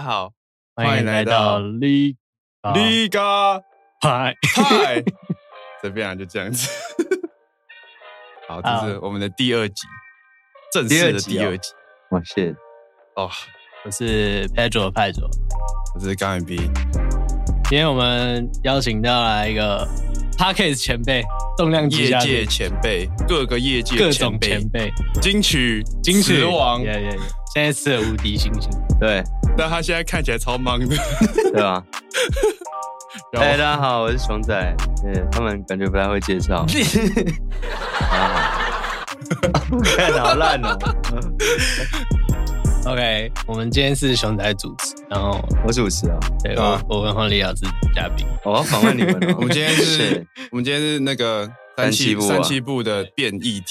家好，欢迎来到李李嘎嗨嗨，这边 啊就这样子。好，这是我们的第二集，正式的第二集。我是哦，我是 Pedro 派卓，我是刚 B。今天我们邀请到了一个 Podcast 前辈，重量级业界前辈，各个业界各种前辈，金曲金曲王，现在是无敌星星，对，但他现在看起来超忙的，对吧？哎，大家好，我是熊仔，对，他们感觉不太会介绍，看好烂哦。OK，我们今天是熊仔主持，然后我主持啊，对，我我跟黄丽瑶是嘉宾，我要访问你们。我们今天是，我们今天是那个三七部三七部的变异体。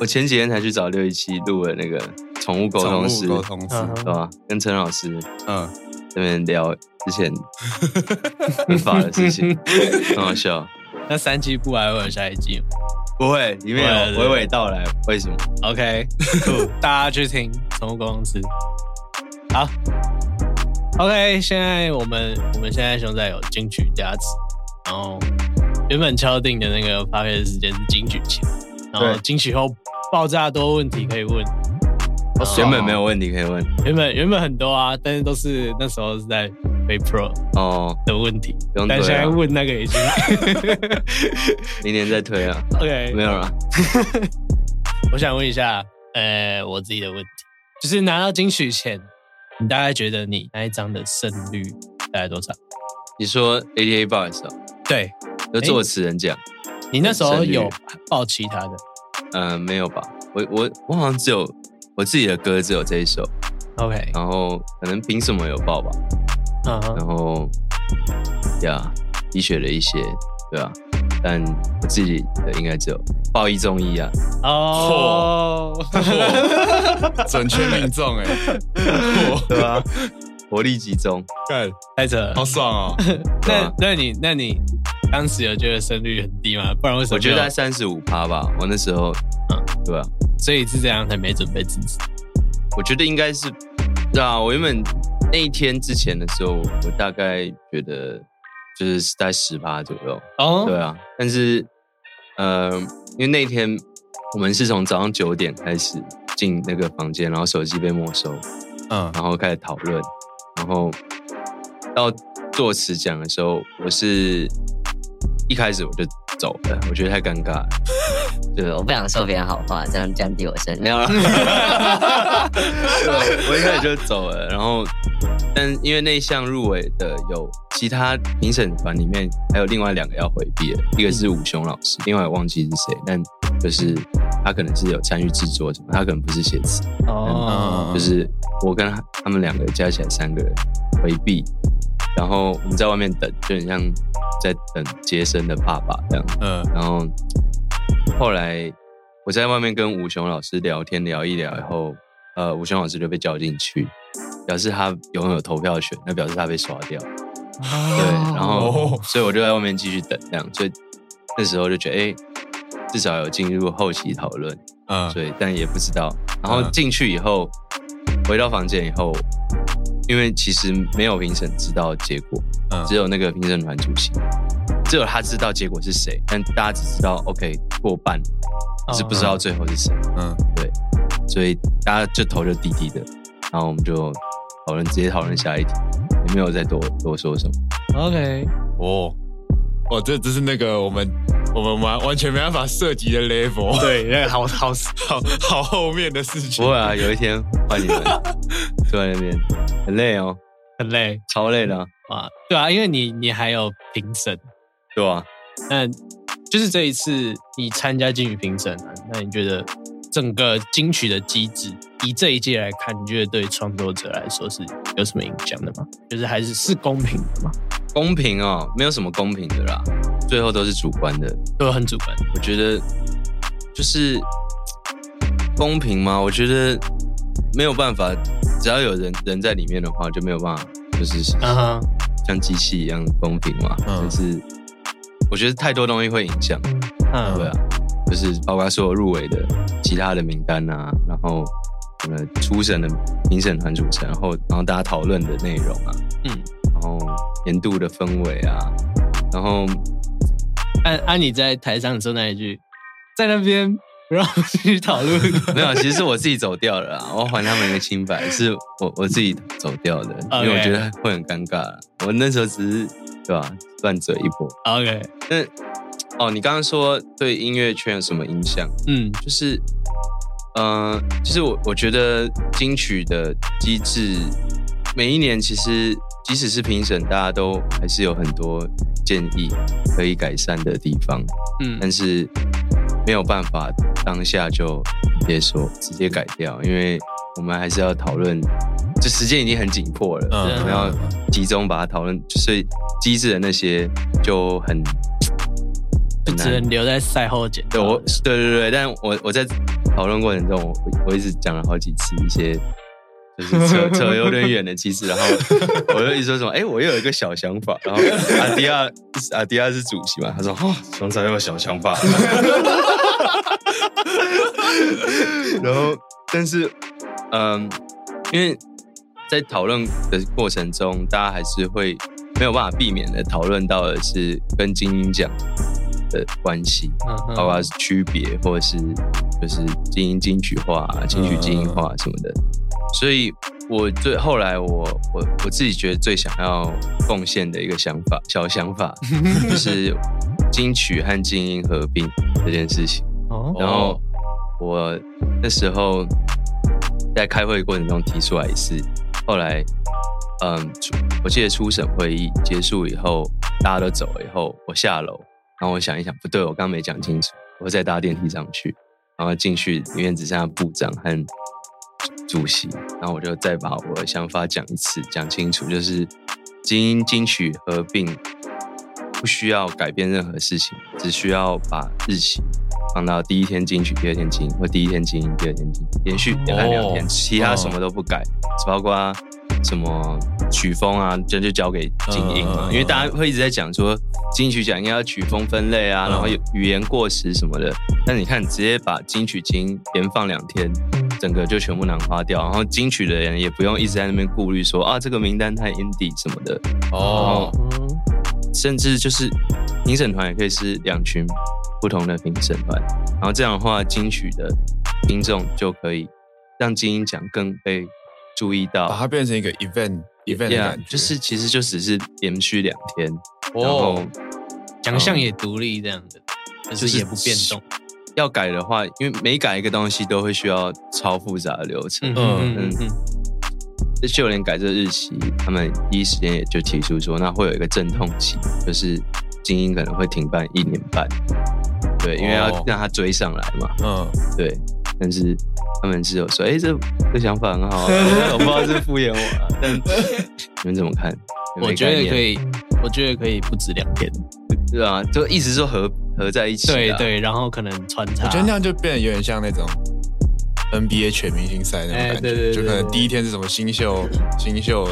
我前几天才去找六一七录了那个宠物沟通师，沟通师，对吧？跟陈老师，嗯，这边聊之前 很法的事情，很好笑。那三七部还会有下一季吗？不会，里面有娓娓道来为什么？OK，大家去听宠物公司。好，OK，现在我们我们现在熊仔有金曲加持，然后原本敲定的那个发片时间是金曲前，然后金曲后爆炸多问题可以问，原本没有问题可以问，原本原本很多啊，但是都是那时候是在。被 Pro 哦的问题，但现在问那个已经，明年再推啊。OK，没有了。我想问一下，呃，我自己的问题，就是拿到金曲前，你大概觉得你那一张的胜率大概多少？你说 ATA Box 啊？对，有作词人讲。你那时候有报其他的？嗯，没有吧？我我我好像只有我自己的歌只有这一首。OK，然后可能凭什么有报吧？然后呀，医学了一些，对啊，但我自己的应该只有报一中一啊。哦，准确命中哎，对吧？活力集中，干太扯了，好爽哦。那那你那你当时有觉得胜率很低吗？不然为什么？我觉得在三十五趴吧。我那时候，嗯，对吧？所以是这样才没准备自己。我觉得应该是，对啊，我原本。那一天之前的时候，我大概觉得就是在十八左右。哦，对啊，但是，呃，因为那天我们是从早上九点开始进那个房间，然后手机被没收，嗯，然后开始讨论，然后到作词讲的时候，我是一开始我就走了，我觉得太尴尬了。对，我不想说别人好话，这样降低我声量。没有了，我一开始就走了，然后，但因为那一项入围的有其他评审团里面还有另外两个要回避的，一个是武雄老师，另外我忘记是谁，但就是他可能是有参与制作什么，他可能不是写词。哦，就是我跟他们两个加起来三个人回避，然后我们在外面等，就很像在等接生的爸爸这样。嗯，然后。后来我在外面跟吴雄老师聊天聊一聊以后，呃，吴雄老师就被叫进去，表示他拥有投票权，那表示他被刷掉。对，然后所以我就在外面继续等，这样，所以那时候就觉得，哎，至少有进入后期讨论，嗯，所以但也不知道。然后进去以后，回到房间以后，因为其实没有评审知道结果，只有那个评审团主席。只有他知道结果是谁，但大家只知道 OK 过半，可是不知道最后是谁。嗯，对，所以大家就投就低低的，然后我们就讨论，直接讨论下一题，也没有再多多说什么。OK，哦，哦，这只是那个我们我们完完全没办法涉及的 level，对，那个好好好好后面的事情。不会啊，有一天换你们 坐在那边，很累哦，很累，超累的啊，对啊，因为你你还有评审。对啊，那就是这一次你参加金曲评审啊，那你觉得整个金曲的机制，以这一届来看，你觉得对创作者来说是有什么影响的吗？就是还是是公平的吗？公平哦，没有什么公平的啦，最后都是主观的，都很主观。我觉得就是公平吗？我觉得没有办法，只要有人人在里面的话，就没有办法，就是像机器一样公平嘛，就、uh huh. 是。我觉得太多东西会影响，嗯，对啊，就是包括所有入围的其他的名单啊，然后什么初审的评审团组成，然后然后大家讨论的内容啊，嗯，然后年度的氛围啊，然后按按你在台上说那一句，在那边不让我继续讨论，没有，其实是我自己走掉了，我还他们一个清白，是我我自己走掉的.因为我觉得会很尴尬，我那时候只是对吧，乱嘴一波，OK，那哦，你刚刚说对音乐圈有什么影响？嗯，就是。嗯，其实我我觉得金曲的机制，每一年其实即使是评审，大家都还是有很多建议可以改善的地方。嗯，但是没有办法当下就直接说直接改掉，因为我们还是要讨论，这时间已经很紧迫了，我们要集中把它讨论，所以机制的那些就很。只能留在赛后剪。对，我对对对，但我我在讨论过程中，我我一直讲了好几次一些就是扯 扯有点远的其实，然后我就一直说什么，哎、欸，我又有一个小想法，然后阿迪亚阿迪亚是主席嘛，他说哦，熊仔又有小想法，然后但是嗯，因为在讨论的过程中，大家还是会没有办法避免的讨论到的是跟精英奖。的关系，包括是区别，或者是就是精英金曲化、金曲精英化什么的。所以，我最后来我我我自己觉得最想要贡献的一个想法，小想法，就是金曲和精英合并这件事情。然后我那时候在开会过程中提出来一次，后来，嗯，我记得初审会议结束以后，大家都走了以后，我下楼。然后我想一想，不对，我刚刚没讲清楚。我再搭电梯上去，然后进去里面只剩下部长和主席。然后我就再把我的想法讲一次，讲清楚，就是精英金曲合并不需要改变任何事情，只需要把日期放到第一天金曲，第二天金音，或第一天金音，第二天金音，连续连看两天，其他什么都不改，只包括。什么曲风啊，这就交给精英嘛，因为大家会一直在讲说金曲奖应该要曲风分类啊，然后有语言过时什么的。但你看，直接把金曲金连放两天，整个就全部囊化掉，然后金曲的人也不用一直在那边顾虑说啊这个名单太 indie 什么的哦，甚至就是评审团也可以是两群不同的评审团，然后这样的话，金曲的听众就可以让金鹰奖更被。注意到，把它变成一个 event event 的感觉，就是其实就只是连续两天，然后奖项也独立这样的，就是也不变动。要改的话，因为每改一个东西都会需要超复杂的流程。嗯嗯嗯。这就连改这日期，他们第一时间也就提出说，那会有一个阵痛期，就是精英可能会停办一年半。对，因为要让他追上来嘛。嗯，对。但是他们只有说，哎、欸，这这想法很好，我不知道是敷衍我、啊。但 你们怎么看？我觉得可以，我觉得可以不止两天，对啊，就一直说合合在一起。对对，然后可能穿插。我觉得那样就变得有点像那种 NBA 全明星赛那种感觉，欸、对对对对，就可能第一天是什么新秀 新秀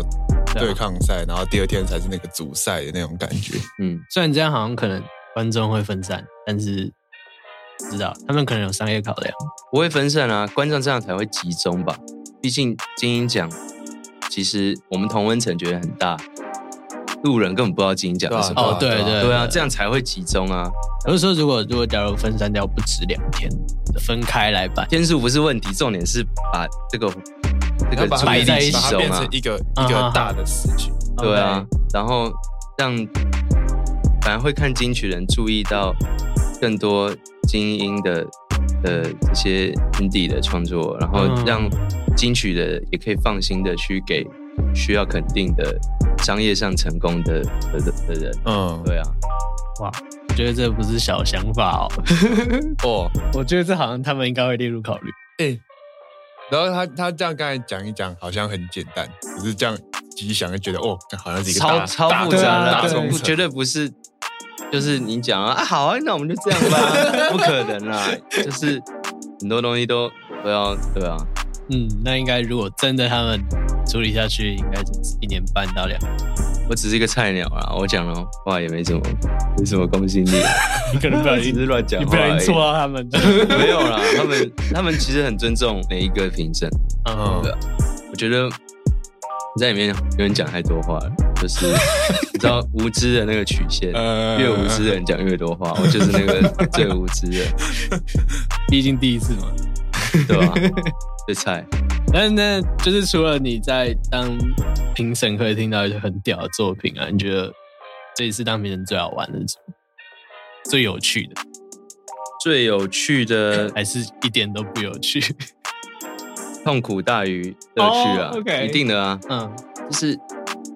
对抗赛，然后第二天才是那个主赛的那种感觉。嗯，虽然这样好像可能观众会分散，但是。知道他们可能有商业考量，不会分散啊，观众这样才会集中吧。毕竟金音奖，其实我们同温层觉得很大，路人根本不知道金鹰奖是什么。哦，对对对啊，这样才会集中啊。有的时候，如果如果假如分散掉不止两天，分开来办，天数不是问题，重点是把这个这个摆在一起，变成一个一个大的事情。对啊，然后让反而会看金曲人注意到更多。精英的呃这些 indie 的创作，然后让金曲的也可以放心的去给需要肯定的商业上成功的的的人。嗯，对啊，哇，我觉得这不是小想法哦。哦，我觉得这好像他们应该会列入考虑。哎，然后他他这样刚才讲一讲，好像很简单，可是这样仔细想就觉得哦，好像是一个超超复杂的，大众绝对不是。就是你讲啊，啊好啊，那我们就这样吧，不可能啦，就是很多东西都都要对啊，嗯，那应该如果真的他们处理下去，应该就是一年半到两年。我只是一个菜鸟啊，我讲的话也没什么，没什么公信力。你可能不小心是乱讲，你不小心戳到他们。没有啦，他们他们其实很尊重每一个评审。嗯，对，我觉得你在里面有人讲太多话了，就是 你知道无知的那个曲线，越无知的人讲越多话，我就是那个最无知的。毕竟第一次嘛，对吧？最菜。但那就是除了你在当评审可以听到一些很屌的作品啊，你觉得这一次当评审最好玩的是什么？最有趣的？最有趣的 还是一点都不有趣？痛苦大于乐趣啊！Oh, okay. 一定的啊，嗯，就是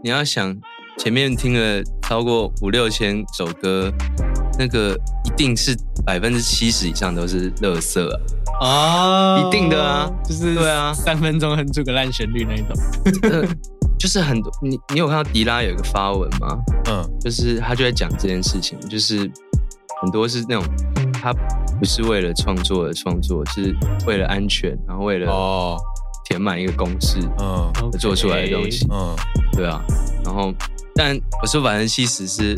你要想前面听了超过五六千首歌，那个一定是百分之七十以上都是垃圾啊！啊，oh, 一定的啊，就是对啊，三分钟哼出个烂旋律那一种，就是很多你你有看到迪拉有一个发文吗？嗯，就是他就在讲这件事情，就是很多是那种他不是为了创作而创作，是为了安全，然后为了哦。填满一个公式，嗯，做出来的东西，嗯，对啊，然后但我说百分之七十是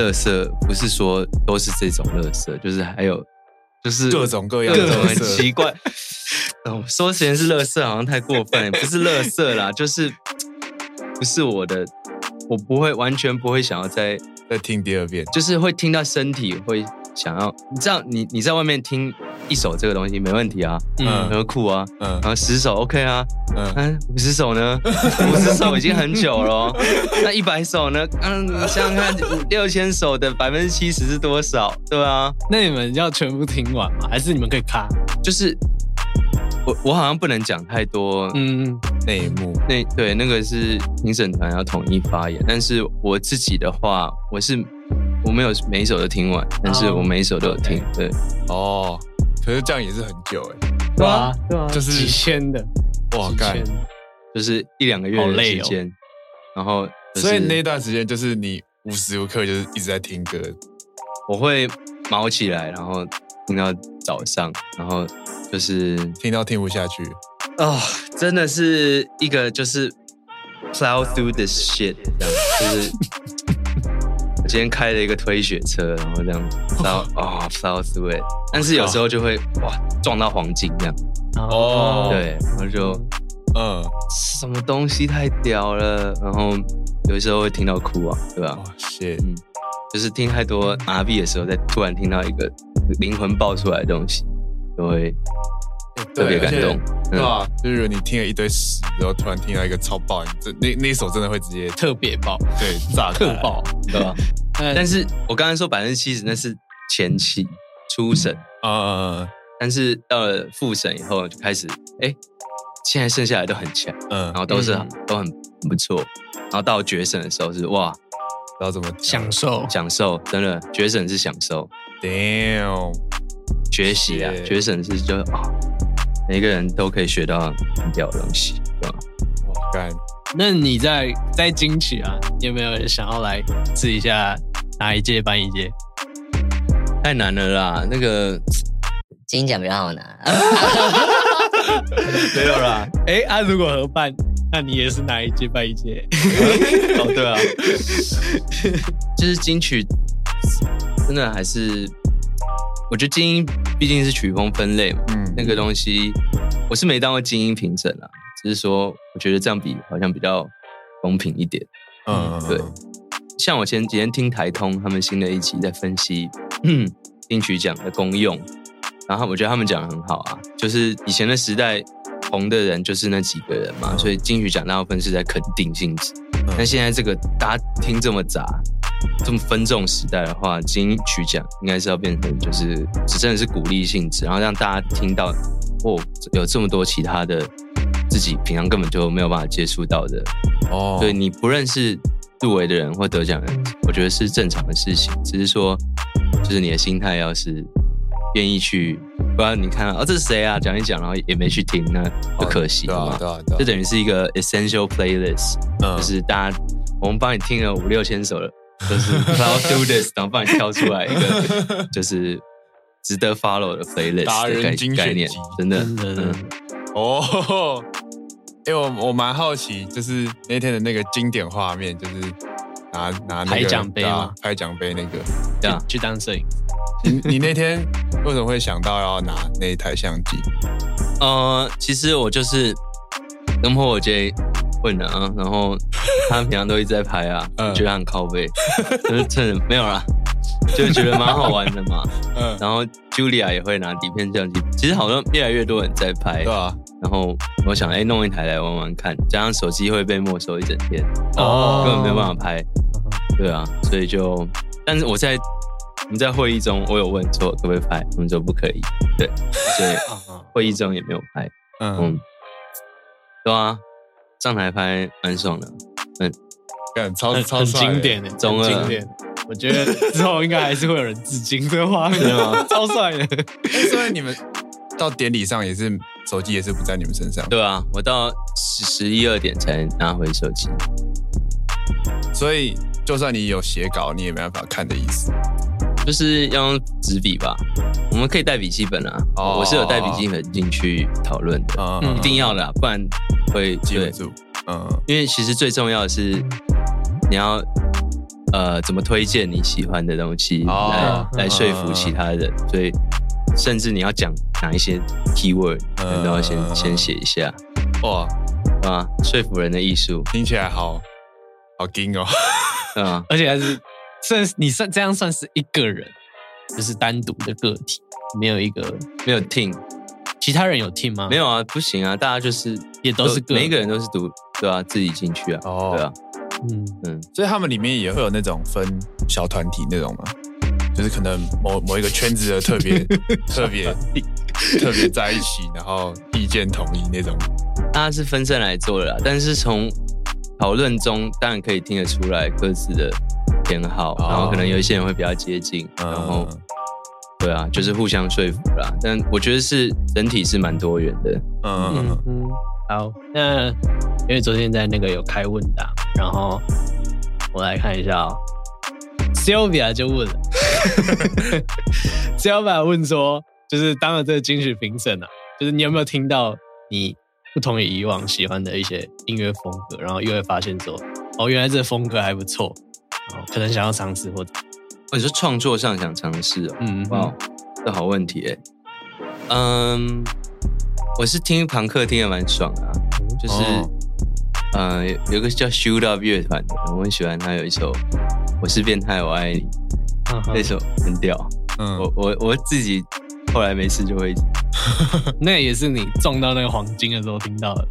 垃圾，不是说都是这种乐色，就是还有。就是各种各样的很奇怪。哦，说实验是乐色好像太过分，不是乐色啦，就是不是我的，我不会完全不会想要再再听第二遍，就是会听到身体会想要，你知道，你你在外面听。一首这个东西没问题啊，嗯，很酷啊，嗯，然后十首 OK 啊，嗯，五十首呢？五十首 已经很久了，那一百首呢？嗯，你想想看，五六千首的百分之七十是多少？对啊，那你们要全部听完吗？还是你们可以卡？就是我我好像不能讲太多，嗯，内幕，那对那个是评审团要统一发言，但是我自己的话，我是我没有每一首都听完，但是我每一首都有听，对，哦。可是这样也是很久哎，对啊，对啊，就是几千的，哇，干，就是一两个月的时间，然后，所以那段时间就是你无时无刻就是一直在听歌，我会毛起来，然后听到早上，然后就是听到听不下去，哦，真的是一个就是 plow through this shit，这样就是。今天开了一个推雪车，然后这样，plow 啊 plow through it，但是有时候就会哇撞到黄金这样，哦，对，然后就嗯，什么东西太屌了，然后有时候会听到哭啊，对吧？哦，谢，嗯，就是听太多 R&B 的时候，再突然听到一个灵魂爆出来的东西，就会。特别感动，对吧？就是你听了一堆屎，然后突然听到一个超爆，这那那一首真的会直接特别爆，对，炸 特爆，对吧？但是我刚才说百分之七十那是前期初审啊，但是到了复审以后就开始，哎，现在剩下来都很强，嗯，然后都是都很不错，然后到决审的时候是哇，不知道怎么享受享受，真的决审是享受，damn，学习啊，决审是就啊。每个人都可以学到很屌的东西，对吧？我，干！那你在在金曲啊，你有没有想要来试一下哪一届颁一届？太难了啦，那个金奖比较好拿。没有啦，哎、欸，啊，如果合办，那你也是哪一届颁一届？哦，对啊，就是金曲，真的还是。我觉得精英毕竟是曲风分类嘛，嗯，那个东西我是没当过精英评审啊，只是说我觉得这样比好像比较公平一点，嗯，对。像我前几天听台通他们新的一期在分析金曲奖的功用，然后我觉得他们讲的很好啊，就是以前的时代红的人就是那几个人嘛，所以金曲奖大部分是在肯定性质，但现在这个大家听这么杂。这么分众时代的话，金曲奖应该是要变成就是只真的是鼓励性质，然后让大家听到哦，有这么多其他的自己平常根本就没有办法接触到的哦。所以你不认识入围的人或得奖人，我觉得是正常的事情。只是说，就是你的心态要是愿意去，不然你看哦，这是谁啊？讲一讲，然后也没去听，那就可惜嘛。对啊，对啊，对啊，就等于是一个 essential playlist，嗯，就是大家我们帮你听了五六千首了。就是 I'll do this，然后帮你挑出来一个 就是值得 follow 的 playlist 的概概念，真的，真的，哦，哎，我我蛮好奇，就是那天的那个经典画面，就是拿拿那个拍奖杯嘛，拍奖杯那个，这样去当摄影。你 你那天为什么会想到要拿那一台相机？呃，其实我就是跟破我姐问的啊，然后他平常都一直在拍啊，嗯、觉得很靠背，就是趁着没有啦。就觉得蛮好玩的嘛，嗯，然后 Julia 也会拿底片相机，其实好像越来越多人在拍，对啊，然后我想，哎，弄一台来玩玩看，加上手机会被没收一整天，哦，根本没有办法拍，对啊，所以就，但是我在我们在会议中，我有问说可不可以拍，我们说不可以，对，所以会议中也没有拍，嗯，对啊，上台拍蛮爽的，嗯，干超超经典的，中二。我觉得之后应该还是会有人致敬这个画面，超帅的。所以你们到典礼上也是手机也是不在你们身上？对啊，我到十十一二点才拿回手机。所以就算你有写稿，你也没办法看的意思。就是要用纸笔吧？我们可以带笔记本啊。哦，我是有带笔记本进去讨论的，嗯，一定要的，不然会记不住。嗯，因为其实最重要的是你要。呃，怎么推荐你喜欢的东西来、oh, 来说服其他人？嗯、所以，甚至你要讲哪一些 keyword，你都要先、嗯、先写一下。哇，啊，说服人的艺术，听起来好好惊哦。嗯，而且还是算你算这样算是一个人，就是单独的个体，没有一个没有 team，其他人有 team 吗？没有啊，不行啊，大家就是也都是个每一个人都是独，对啊，自己进去啊，oh. 对啊。嗯嗯，所以他们里面也会有那种分小团体那种吗？就是可能某某一个圈子的特别 特别特别在一起，然后意见统一那种。大家是分身来做的啦，但是从讨论中当然可以听得出来各自的偏好，然后可能有一些人会比较接近，然后对啊，就是互相说服啦。但我觉得是整体是蛮多元的。嗯嗯嗯。好，那因为昨天在那个有开问答，然后我来看一下哦。Sylvia 就问了，Sylvia 问说，就是当了这个金曲评审啊，就是你有没有听到你不同于以往喜欢的一些音乐风格，然后又会发现说，哦，原来这个风格还不错，可能想要尝试或者，或者是创作上想尝试哦。嗯，哇，这好问题哎。嗯。我是听庞克听的蛮爽的，啊，就是，哦、呃，有个叫 Shoot Up 乐团的，我很喜欢他有一首《我是变态我爱你》，那首很屌。嗯，我我我自己后来没事就会，那也是你撞到那个黄金的时候听到的，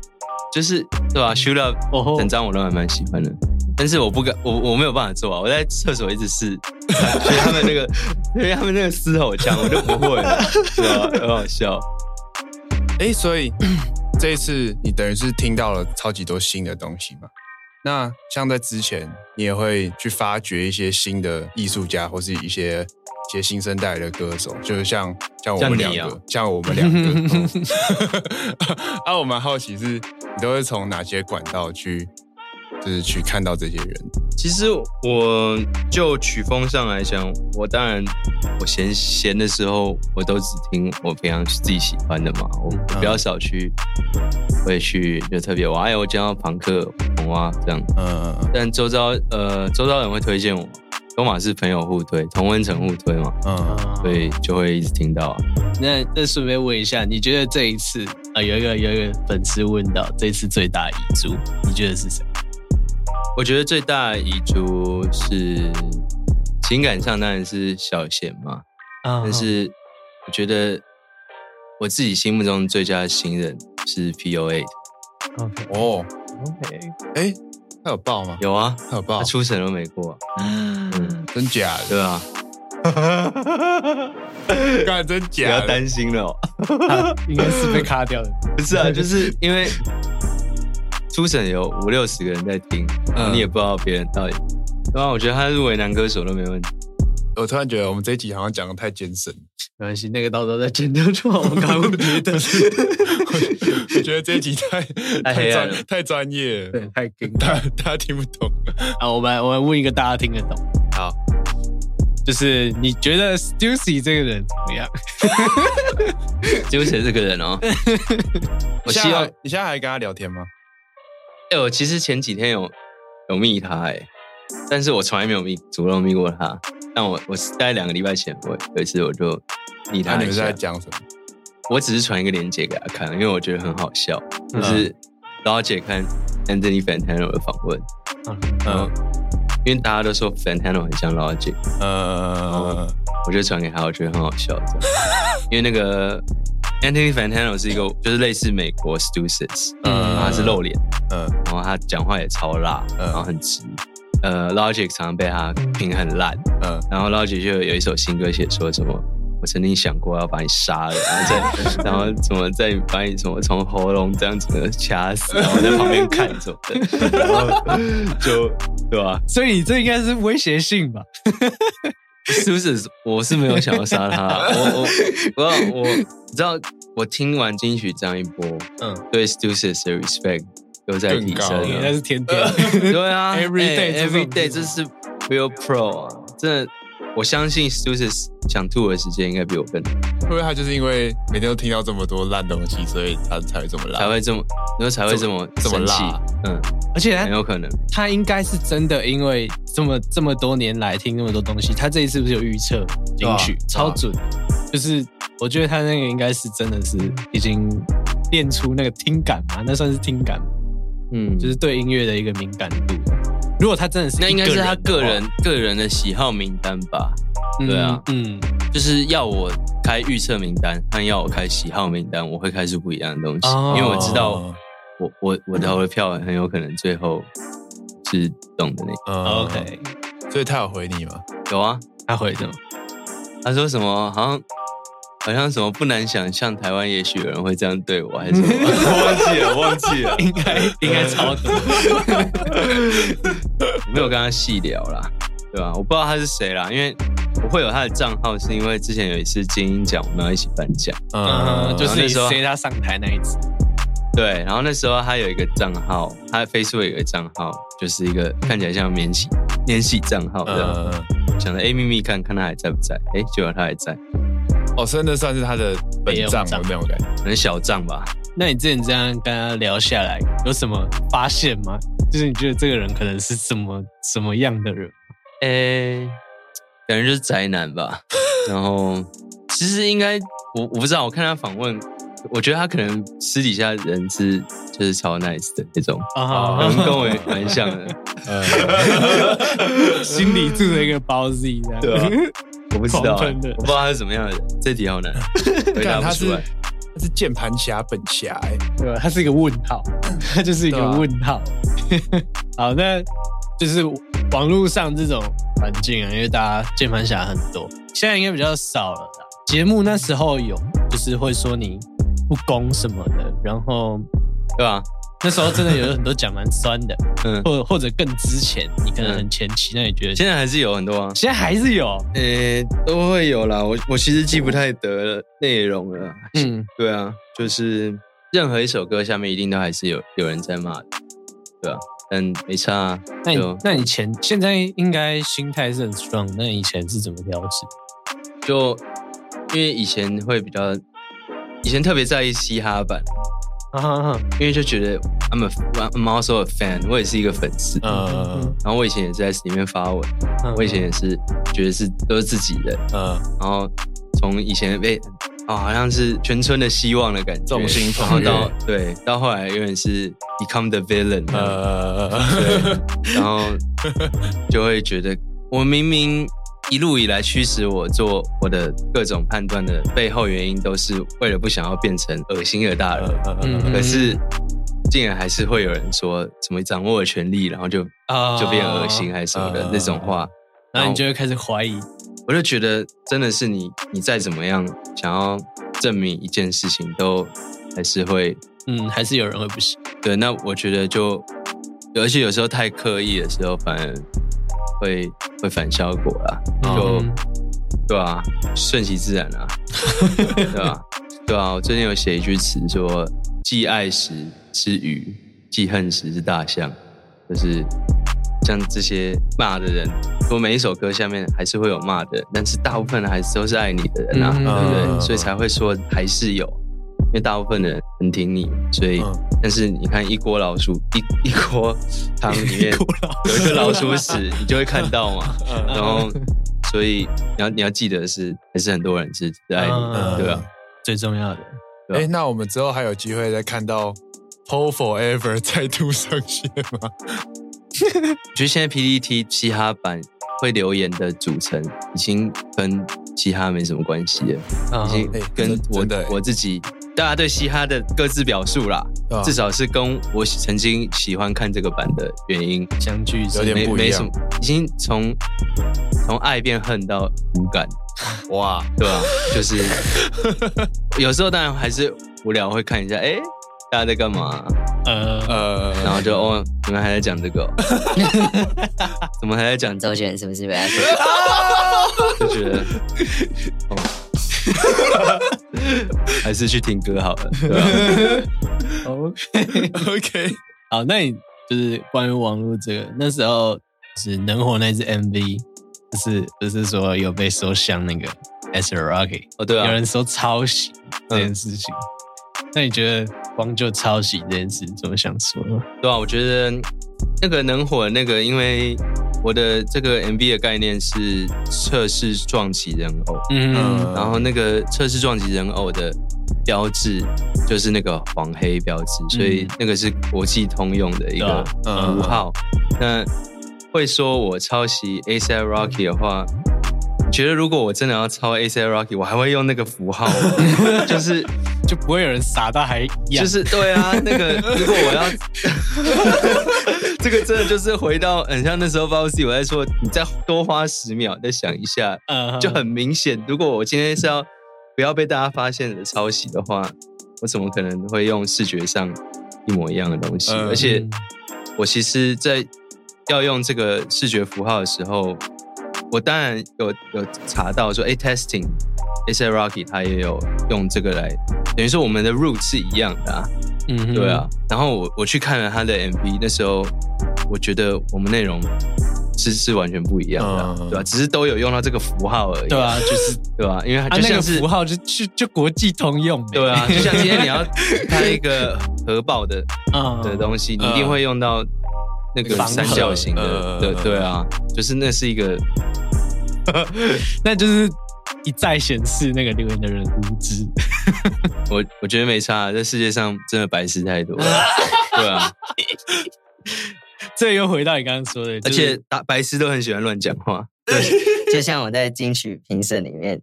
就是对吧？Shoot Up 整张我都还蛮喜欢的，但是我不敢，我我没有办法做啊，我在厕所一直试，所以他们那个，因为他们那个嘶吼腔我就不会了，对吧？很好笑。哎，所以这一次你等于是听到了超级多新的东西嘛？那像在之前，你也会去发掘一些新的艺术家，或是一些一些新生代的歌手，就是像像我们两个，像，像我们两个。啊，我蛮好奇是，你都会从哪些管道去？就是去看到这些人。其实我就曲风上来讲，我当然我闲闲的时候，我都只听我平常自己喜欢的嘛。我比较少去会去就特别我哎，我讲到朋克、红蛙这样。嗯嗯嗯。但周遭呃周遭人会推荐我，都马是朋友互推，同温层互推嘛。嗯。所以就会一直听到。那那顺便问一下，你觉得这一次啊，有一个有一个粉丝问到，这一次最大遗珠，你觉得是谁？我觉得最大的遗珠是情感上当然是小贤嘛，oh. 但是我觉得我自己心目中最佳新人是 P O A。OK，哦，OK，哎，他有报吗？有啊，他有报，他初审都没过，嗯，真假的？对啊，刚才真假？不要担心了，应该是被卡掉的，不是啊，就是因为。初审有五六十个人在听，嗯、你也不知道别人到底。然后我觉得他入围男歌手都没问题。我突然觉得我们这一集好像讲的太艰深，没关系，那个到时候再剪掉就好。我刚刚觉得，我觉得这一集太太专太专业了，对，太硬，大大家听不懂。啊，我们我们问一个大家听得懂。好，就是你觉得 Stussy 这个人怎么样？Stussy 这个人哦，我希望你现在还跟他聊天吗？哎、欸，我其实前几天有有密他哎、欸，但是我从来没有密主动密过他。但我我大概两个礼拜前，我有一次我就密他一下。你们在讲什么？我只是传一个链接给他看，因为我觉得很好笑，就是然后姐看 Anthony Fantano 的访问，嗯，嗯因为大家都说 Fantano 很像 Logic，嗯，我就传给他，我觉得很好笑，因为那个 Anthony Fantano 是一个就是类似美国 Stooges，嗯，然后他是露脸，嗯，然后他讲话也超辣，嗯然后很直，呃，Logic 常常被他评很烂，嗯，然后 Logic 就有一首新歌写说什么。我曾经想过要把你杀了，然后再，然后怎么再把你什么从喉咙这样子的掐死，然后在旁边看着的，然后就对吧？所以你这应该是威胁性吧？是不是？我是没有想要杀他，我我我我，你知道，我听完金曲这样一波，嗯，对 Stooges 的 respect 又在提升，应该是天 天，对啊，every day every day，这是 real pro 啊，真的。我相信 Stooges 想吐的时间应该比我更多，会不会他就是因为每天都听到这么多烂东西，所以他才会这么烂，才会这么，然后才会这么这么辣，嗯，而且很有可能。他应该是真的，因为这么这么多年来听那么多东西，他这一次不是有预测金曲？超准，就是我觉得他那个应该是真的是已经练出那个听感嘛，那算是听感，嗯，就是对音乐的一个敏感度。如果他真的是，那应该是他个人个人的喜好名单吧？对啊，嗯，就是要我开预测名单，和要我开喜好名单，我会开出不一样的东西，因为我知道我我我投的票很有可能最后是懂的那个。OK，所以他有回你吗？有啊，他回什么？他说什么？好像。好像什么不难想象，台湾也许有人会这样对我，还是什么？我忘记了，忘记了，应该应该超多。没有跟他细聊啦，对吧？我不知道他是谁啦，因为我会有他的账号，是因为之前有一次金音奖，我们要一起颁奖，嗯，就是那时候他上台那一次。对，然后那时候他有一个账号，他的 Facebook 有一个账号，就是一个看起来像免洗免洗账号，这样。想着哎，秘密看看他还在不在？哎，结果他还在。哦，真的算是他的本账那种感觉，很小账吧？那你之前这样跟他聊下来，有什么发现吗？就是你觉得这个人可能是什么什么样的人？诶，感觉就是宅男吧。然后其实应该我我不知道，我看他访问，我觉得他可能私底下人是就是超 nice 的那种，可能跟我蛮像的。心里住着一个包子一样。对啊。我不知道、欸，我不知道他是什么样的人，这题好难 回答不出来。他是键盘侠本侠，哎，对吧？他是一个问号，他就是一个问号。啊、好，那就是网络上这种环境啊，因为大家键盘侠很多，现在应该比较少了。节目那时候有，就是会说你不公什么的，然后，对吧？那时候真的有很多讲蛮酸的，嗯，或者或者更之前，你可能很前期，那你觉得现在还是有很多啊？现在还是有，呃，都会有啦。我我其实记不太得内容了，嗯，对啊，就是任何一首歌下面一定都还是有有人在骂的，对啊，但没差啊。那你那你前现在应该心态是很 strong，那以前是怎么调整？就因为以前会比较，以前特别在意嘻哈版。啊哈哈！因为就觉得 I'm a I'm also a fan，我也是一个粉丝。嗯，然后我以前也是在里面发文，我以前也是觉得是都是自己人。嗯，然后从以前被哦好像是全村的希望的感觉，众星然后到对到后来永远是 become the villain。呃，对，然后就会觉得我明明。一路以来驱使我做我的各种判断的背后原因，都是为了不想要变成恶心的大人。可是，竟然还是会有人说什么掌握了权力，然后就就变恶心还是什么的那种话，然后你就会开始怀疑。我就觉得，真的是你，你再怎么样想要证明一件事情，都还是会，嗯，还是有人会不行。对，那我觉得就，而且有时候太刻意的时候，反而。会会反效果啦，就、嗯、对啊，顺其自然啊，对啊？对啊，我最近有写一句词说：既爱时是鱼，既恨时是大象。就是像这些骂的人，我每一首歌下面还是会有骂的，但是大部分的还是都是爱你的人啊，嗯、对不对？所以才会说还是有。因为大部分的人很挺你，所以，嗯、但是你看一锅老鼠一一锅汤里面 有一个老鼠屎，你就会看到嘛。然后，所以你要你要记得是，还是很多人是爱你，嗯、对吧？最重要的。哎、欸，那我们之后还有机会再看到 POWER FOREVER 再度上线吗？我觉得现在 P D T 嘻哈版会留言的组成已经跟嘻哈没什么关系了，嗯、已经跟我的我自己大家对嘻哈的各自表述啦，嗯、至少是跟我曾经喜欢看这个版的原因相距有点不一样，已经从从爱变恨到无感。哇，对吧？就是有时候当然还是无聊，会看一下，哎，大家在干嘛？呃呃，然后就哦，你们还在讲这个？怎么还在讲周杰伦？是不是？就觉得，哦，还是去听歌好了。OK OK，好，那你就是关于网络这个，那时候是能火那支 MV。就是不是说有被说像那个 ASAP Rocky 哦，对啊，有人说抄袭这件事情，嗯、那你觉得光就抄袭这件事怎么想说？对啊，我觉得那个能火那个，因为我的这个 MV 的概念是测试撞击人偶，嗯，嗯，然后那个测试撞击人偶的标志就是那个黄黑标志，所以那个是国际通用的一个符号，嗯、那。会说我抄袭 A$AP Rocky 的话，觉得如果我真的要抄 A$AP Rocky，我还会用那个符号吗？就是就不会有人傻到还就是对啊，那个如果我要 这个真的就是回到很像那时候 Bossy 我在说，你再多花十秒再想一下，就很明显。如果我今天是要不要被大家发现的抄袭的话，我怎么可能会用视觉上一模一样的东西？而且我其实，在要用这个视觉符号的时候，我当然有有查到说，哎，testing，A$AP Rocky 他也有用这个来，等于说我们的 root 是一样的啊，嗯，对啊。然后我我去看了他的 MV，那时候我觉得我们内容是是完全不一样的，啊，嗯、对吧，啊？只是都有用到这个符号而已，对啊，就是 对吧，啊？因为它就像是、啊那个、符号就就就国际通用，对啊，就像今天你要拍一个核爆的的东西，你一定会用到。那个三角形的，对对啊，就是那是一个，那就是一再显示那个留言的人无知。我我觉得没差，这世界上真的白痴太多了，对啊。这又回到你刚刚说的，而且大白痴都很喜欢乱讲话，对，就像我在金曲评审里面，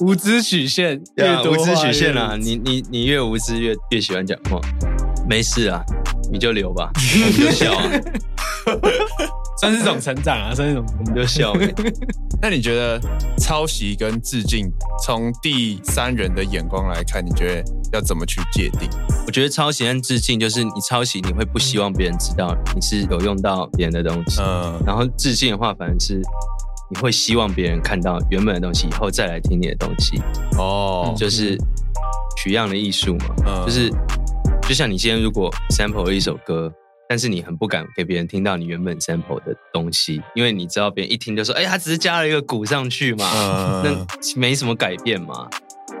无知曲线越多，无知曲线啊，你你你越无知越越喜欢讲话。没事啊，你就留吧，你就笑啊，算是一种成长啊，算是一种，我们就笑。那你觉得抄袭跟致敬，从第三人的眼光来看，你觉得要怎么去界定？我觉得抄袭跟致敬，就是你抄袭，你会不希望别人知道你是有用到别人的东西，嗯，然后致敬的话，反正是你会希望别人看到原本的东西以后再来听你的东西，哦，就是取样的艺术嘛，嗯、就是。就像你今天如果 sample 一首歌，但是你很不敢给别人听到你原本 sample 的东西，因为你知道别人一听就说：“哎、欸，他只是加了一个鼓上去嘛，嗯、那没什么改变嘛。”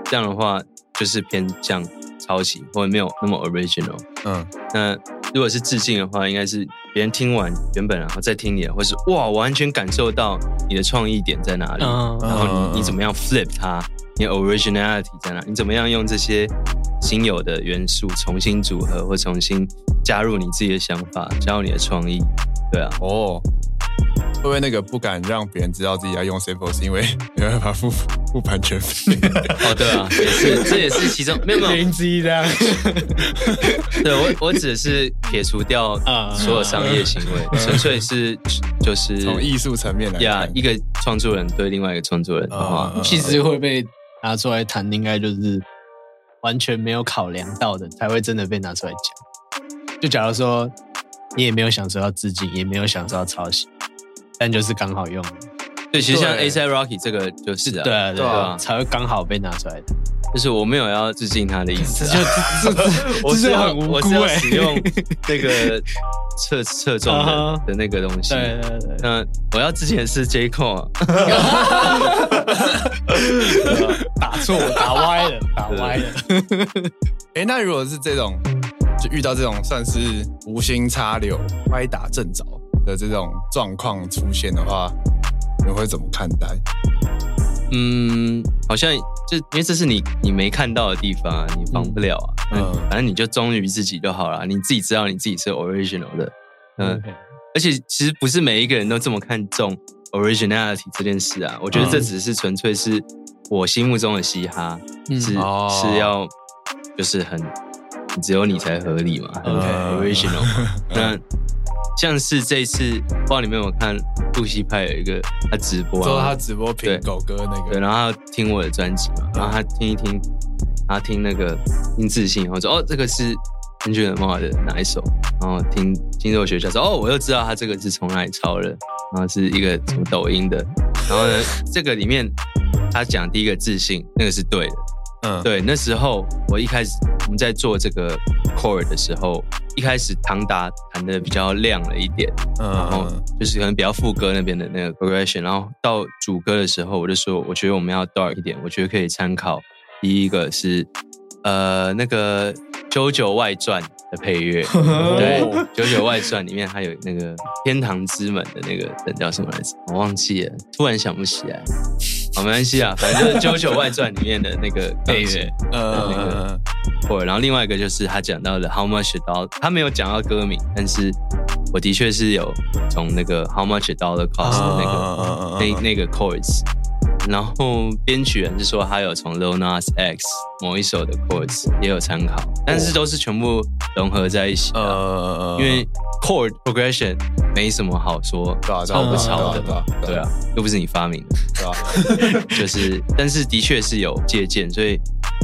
这样的话就是偏向抄袭，或者没有那么 original。嗯，那如果是致敬的话，应该是别人听完原本然后再听你的，或是哇，完全感受到你的创意点在哪里，嗯、然后你你怎么样 flip 它，你的 originality 在哪，你怎么样用这些。新有的元素重新组合，或重新加入你自己的想法，加入你的创意，对啊，哦，会不会那个不敢让别人知道自己要用 sample，是因为没办法付付版权费？哦，对啊，也是，这也是其中没有没有原因之一这样。对我，我只是撇除掉所有商业行为，纯粹是就是从艺术层面来呀，yeah, 一个创作人对另外一个创作人的话，其实会被拿出来谈，应该就是。完全没有考量到的，才会真的被拿出来讲。就假如说你也没有想说要致敬，也没有想说要抄袭，但就是刚好用。对，其实像 A$AP Rocky 这个就是啊，对啊，对啊，才会刚好被拿出来的。就是我没有要致敬他的意思、就 这我是要很无辜我是使用那个侧 侧重的、那个东西。对对对，那我要之前是 J Cole，、啊、打错，打歪了，打歪了。哎、那如果是这种，就遇到这种算是无心插柳、歪打正着的这种状况出现的话，你会怎么看待？嗯，好像就因为这是你你没看到的地方啊，你防不了啊。嗯，嗯反正你就忠于自己就好了，你自己知道你自己是 original 的。嗯而且其实不是每一个人都这么看重 originality 这件事啊。我觉得这只是纯粹是我心目中的嘻哈，嗯是、哦是要就是很只有你才合理嘛，很 OK original。那像是这次，不知道你们有没有看露西派有一个他直播、啊，说他直播评狗哥那个对，然后他听我的专辑嘛，然后他听一听，他听那个听自信，然后说哦，这个是 Kendrick Lamar 的哪一首？然后听经济学校说哦，我又知道他这个是从哪里抄的，然后是一个什么抖音的，然后呢，这个里面他讲第一个自信，那个是对的，嗯，对，那时候我一开始我们在做这个 chord 的时候，一开始唐达弹的比较亮了一点。嗯，然后就是可能比较副歌那边的那个 progression，然后到主歌的时候，我就说，我觉得我们要 dark 一点，我觉得可以参考第一个是呃那个《九九外传》的配乐，对，《九九外传》里面还有那个天堂之门的那个人叫什么来着？我忘记了，突然想不起来。好，没关系啊，反正就是《九九外传》里面的那个配乐。呃，那个或然后另外一个就是他讲到的 How much a dollar，他没有讲到歌名，但是我的确是有从那个 How much a dollar cost 的那个那那个 chords，然后编曲人是说他有从 Lil Nas X 某一首的 chords 也有参考，但是都是全部融合在一起的，呃，因为 chord progression 没什么好说抄不抄的。对啊，又不是你发明的。对吧？就是，但是的确是有借鉴，所以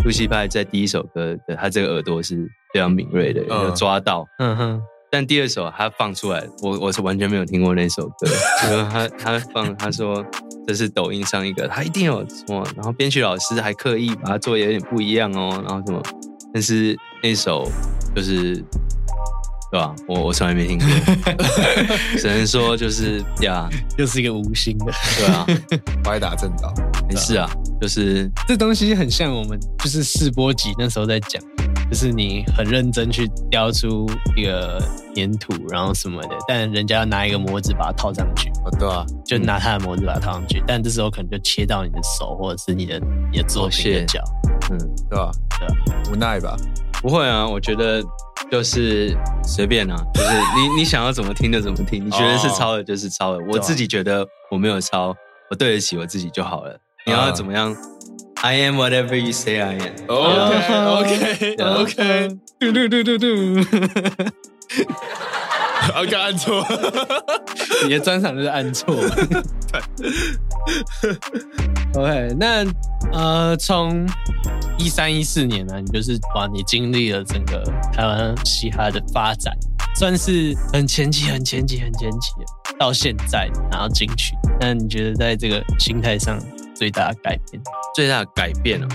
露西派在第一首歌的他这个耳朵是非常敏锐的，嗯。有抓到。嗯哼，但第二首他放出来，我我是完全没有听过那首歌，然 后他他放他说这是抖音上一个，他一定有什么，然后编曲老师还刻意把它做得有点不一样哦，然后什么，但是那首就是。对吧？我我从来没听过，只能说就是呀，又是一个无心的。对啊，歪打正着，没事啊，就是这东西很像我们就是试播集那时候在讲，就是你很认真去雕出一个粘土，然后什么的，但人家要拿一个模子把它套上去，哦，对啊，就拿他的模子把它套上去，但这时候可能就切到你的手或者是你的你的作品的脚。嗯，对吧？对啊，无奈吧？不会啊，我觉得就是随便啊，就是你 你想要怎么听就怎么听，你觉得是抄的就是抄的。我自己觉得我没有抄，我对得起我自己就好了。你要怎么样？I am whatever you say I am。OK OK 对啊 OK，嘟嘟嘟嘟嘟，OK，按错。你的专场就是按错。OK，那呃，从一三一四年呢、啊，你就是哇，你经历了整个台湾嘻哈的发展，算是很前期、很前期、很前期，到现在拿到金曲。那你觉得在这个心态上最大的改变？最大的改变哦，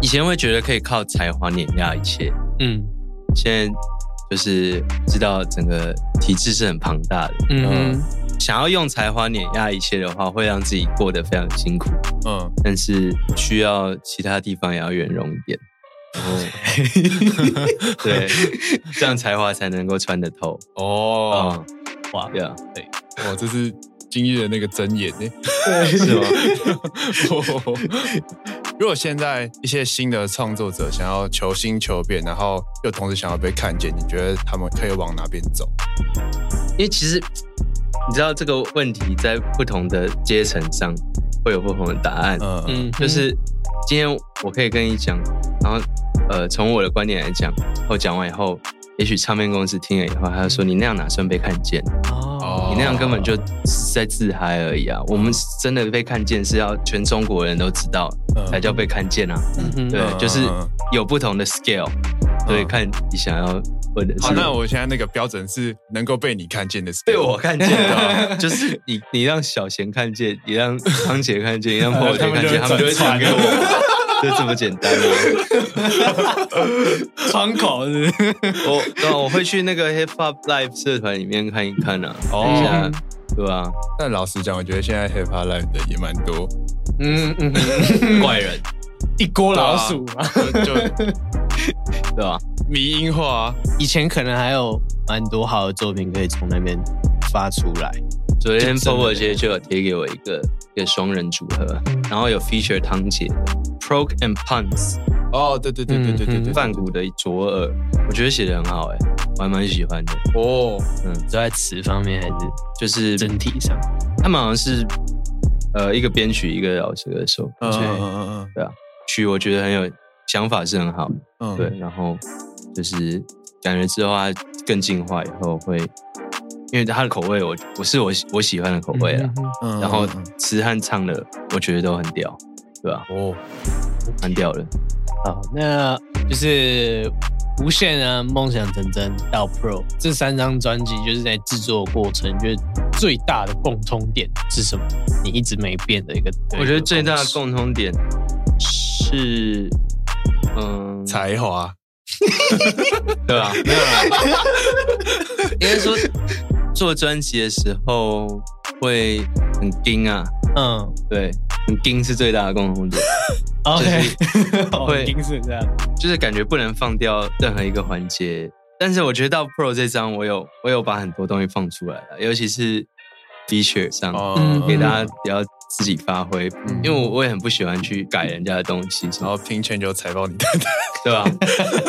以前会觉得可以靠才华碾压一切，嗯现在就是知道整个体制是很庞大的。嗯哼想要用才华碾压一切的话，会让自己过得非常辛苦。嗯，但是需要其他地方也要圆融一点，然后 对，这样才华才能够穿得透。哦，哦，哇，对啊，对，哇，这是今日的那个真眼呢。是吗？哦 如果现在一些新的创作者想要求新求变，然后又同时想要被看见，你觉得他们可以往哪边走？因为其实你知道这个问题在不同的阶层上会有不同的答案。嗯，就是今天我可以跟你讲，然后呃，从我的观点来讲，我讲完以后，也许唱片公司听了以后，他就说你那样哪算被看见？哦，你那样根本就是在自嗨而已啊！我们真的被看见是要全中国人都知道嗯才叫被看见啊！嗯对，嗯就是嗯有不同的 scale，所以看你想要问的是。好，那我现在那个标准是能够被你看见的，被我看见的，就是你你让小贤看见，你让康姐看见，你让 破姐看见，他们就会传给我。就这么简单啊！窗口是，是？我对、啊、我会去那个 Hip Hop Live 社团里面看一看啊，看一下，对吧、啊？但老实讲，我觉得现在 Hip Hop Live 的也蛮多，嗯嗯，怪人，一锅老鼠嘛，就 对吧？迷音化，以前可能还有蛮多好的作品可以从那边发出来。昨天 Popo 姐就有贴给我一个一个双人组合，然后有 feature 汤姐的 Prog and Puns。哦，对对对对对对对，梵谷的左耳，我觉得写的很好哎，我还蛮喜欢的。哦，嗯，都在词方面还是就是整体上，他们好像是呃一个编曲一个饶舌歌手，嗯嗯嗯嗯，对啊，曲我觉得很有想法是很好的，嗯，对，然后。就是感觉之后它更进化以后会，因为它的口味我不是我我喜欢的口味啊，然后词和唱的我觉得都很屌，对吧？哦，蛮屌的。好，那就是无限啊，梦想成真到 Pro 这三张专辑，就是在制作过程，就是最大的共通点是什么？你一直没变的一个，我觉得最大的共通点是，嗯，才华。对啊，没有啦。应该说做专辑的时候会很盯啊，嗯，对，很惊是最大的共同点。OK，会惊是这样，就是感觉不能放掉任何一个环节。但是我觉得到 Pro 这张，我有我有把很多东西放出来了，尤其是 feature 上，嗯，给大家比较。自己发挥，因为我我也很不喜欢去改人家的东西，然后拼全球踩爆你的，对吧？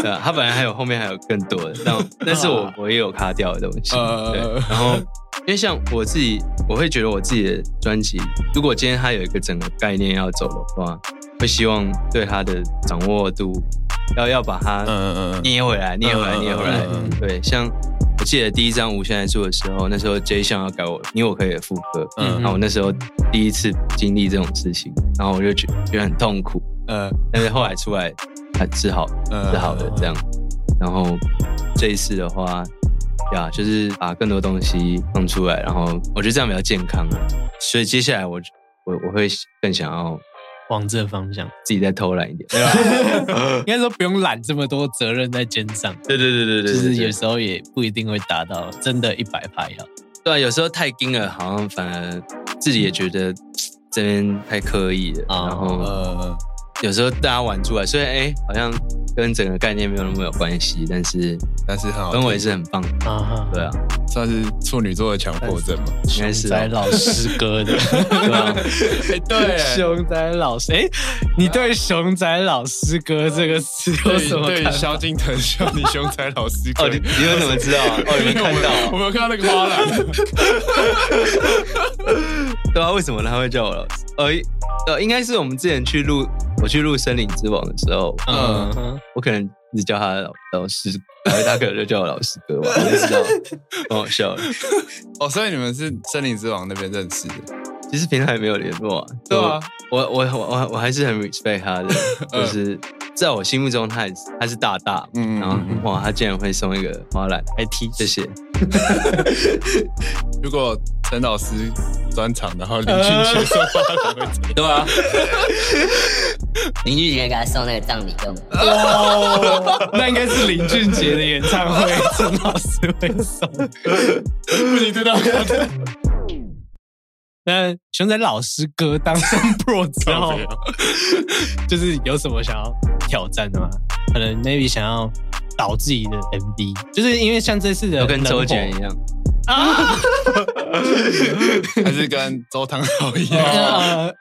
对啊，他本来还有后面还有更多的，但但是我我也有卡掉的东西，对。然后因为像我自己，我会觉得我自己的专辑，如果今天它有一个整个概念要走的话，会希望对它的掌握度要要把它捏回来，捏回来，捏回来。对，像。我记得第一张无限来做的时候，那时候 J 项要改我你我可以的副歌，嗯，然后我那时候第一次经历这种事情，然后我就觉觉得很痛苦，嗯，但是后来出来还治好，治好了这样，然后这一次的话，呀，就是把更多东西放出来，然后我觉得这样比较健康啊，所以接下来我我我会更想要。往这个方向，自己再偷懒一点，对吧？应该说不用揽这么多责任在肩上。对对对对对，就是有时候也不一定会达到真的一百趴要。对啊，有时候太硬了，好像反而自己也觉得 这边太刻意了。然后呃，有时候大家玩出来，虽然哎，好像。跟整个概念没有那么有关系，但是但是很好，氛围是很棒的啊！对啊，算是处女座的强迫症嘛？应该是熊仔老师哥的，对 吧？对，熊仔老师，哎，你对熊仔老师哥这个词有什么？对，萧敬腾叫你熊仔老师哥，你你们怎么知道啊？哦，你们看到？我没有看到那个花篮。对啊，为什么他会叫我老师？呃呃，应该是我们之前去录。我去录《森林之王》的时候，嗯，我可能一直叫他老老师，然后他可能就叫我老师哥吧，我就知道，很好笑了。哦，所以你们是《森林之王》那边认识的？其实平常也没有联络啊。对啊，我我我我我还是很 respect 他的，就是在我心目中他也是他是大大，嗯，然后哇，他竟然会送一个花篮，还踢这些。如果陈老师专场，然后林俊杰送花怎样？对啊。林俊杰给他送那个葬礼用的，哦，那应该是林俊杰的演唱会，陈老师会送。不行，知道吗？那熊仔老师哥当上 Pro 之后，就是有什么想要挑战的吗？可能 maybe 想要导自己的 MV，就是因为像这次的跟周杰伦一样 啊，还是跟周汤豪一样。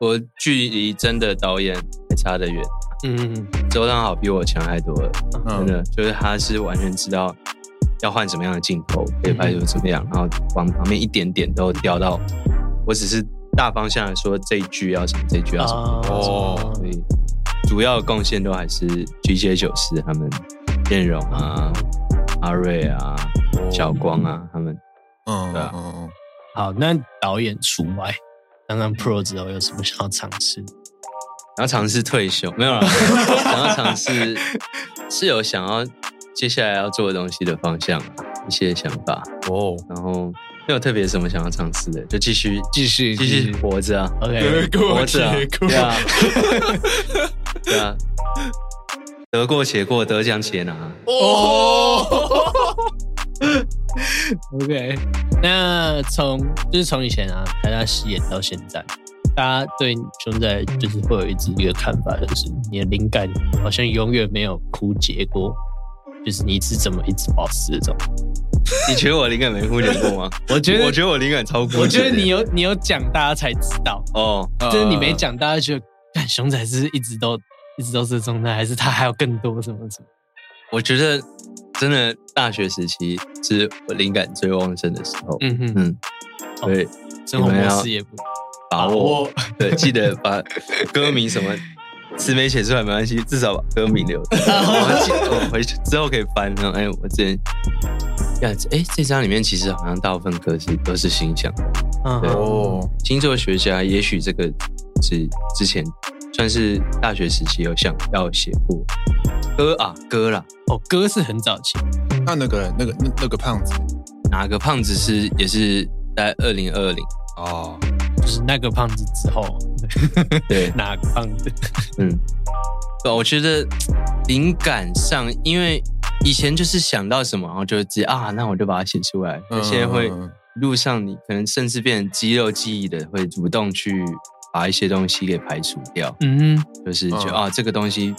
我距离真的导演还差得远，嗯，周汤豪比我强太多了，真的，就是他是完全知道要换什么样的镜头，可以拍出怎么样，然后往旁边一点点都调到，我只是大方向来说这一句要什么，这一句要什么，哦，所以主要的贡献都还是 GJ 九四他们，彦荣啊，阿瑞啊，小光啊，他们，嗯，对啊，好，那导演除外。当上 Pro 之后有什么想要尝试？想要尝试退休？没有啦，想要尝试是有想要接下来要做的东西的方向，一些想法。哦。然后没有特别什么想要尝试的，就继续继续继续活着啊。OK，活着啊，对啊，对啊，得过且过，得奖且拿。哦，OK，那从就是从以前啊，台大戏演到现在，大家对熊仔就是会有一直一个看法，就是你的灵感好像永远没有枯竭过，就是你是怎么一直保持这种？你觉得我灵感没枯竭过吗？我觉得，我觉得我灵感超枯竭。我觉得你有你有讲，大家才知道哦。就是你没讲，大家觉得，看熊仔是一直都一直都是这状态，还是他还有更多什么什么？我觉得真的大学时期是我灵感最旺盛的时候。嗯哼嗯，对，生活模式也不把握。对，记得把 歌名什么词没写出来没关系，至少把歌名留着。我们，我回去之后可以翻。然后，哎，我之前。哎，这张里面其实好像大部分歌是都是星象。哦，星座学家也许这个是之前算是大学时期有想要写过歌啊歌啦。哦，歌是很早期。那那个那个那那个胖子，哪个胖子是也是在二零二零哦，就是那个胖子之后，对，哪个胖子？嗯，我觉得灵感上，因为。以前就是想到什么，然后就直接啊，那我就把它写出来。现在会路上，你可能甚至变成肌肉记忆的，会主动去把一些东西给排除掉。嗯哼，就是就啊，这个东西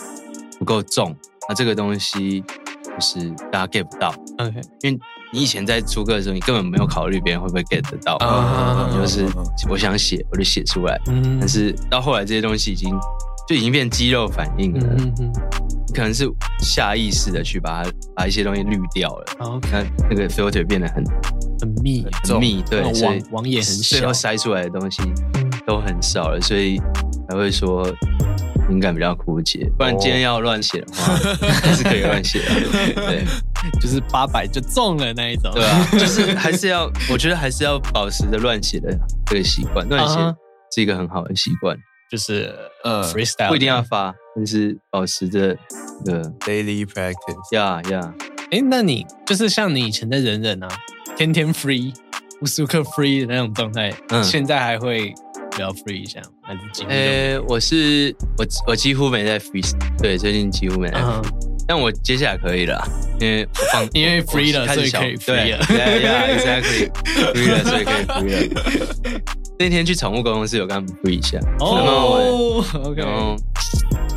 不够重，那这个东西就是大家 get 不到。OK，因为你以前在出歌的时候，你根本没有考虑别人会不会 get 得到。啊，就是我想写，我就写出来。嗯，但是到后来这些东西已经就已经变肌肉反应了。可能是下意识的去把它把一些东西滤掉了，然后看那个 filter 变得很很密很密，对，网网也很小，最后筛出来的东西都很少了，所以才会说灵感比较枯竭。不然今天要乱写的话，还是可以乱写的。对，就是八百就中了那一种。对啊，就是还是要，我觉得还是要保持着乱写的这个习惯，乱写是一个很好的习惯。就是呃，freestyle 不一定要发，但是保持着的 daily practice。呀呀，哎，那你就是像你以前在忍忍啊，天天 free，无时无刻 free 的那种状态，嗯，现在还会比较 free 一下，还是几乎？呃，我是我我几乎没在 free，对，最近几乎没在 free，但我接下来可以了，因为我放，因为 free 了，所以可以 free 了，对，yeah，exactly，free 了，所以可以 free 了。那天去宠物沟通室有跟他们 free 一下哦，OK，然后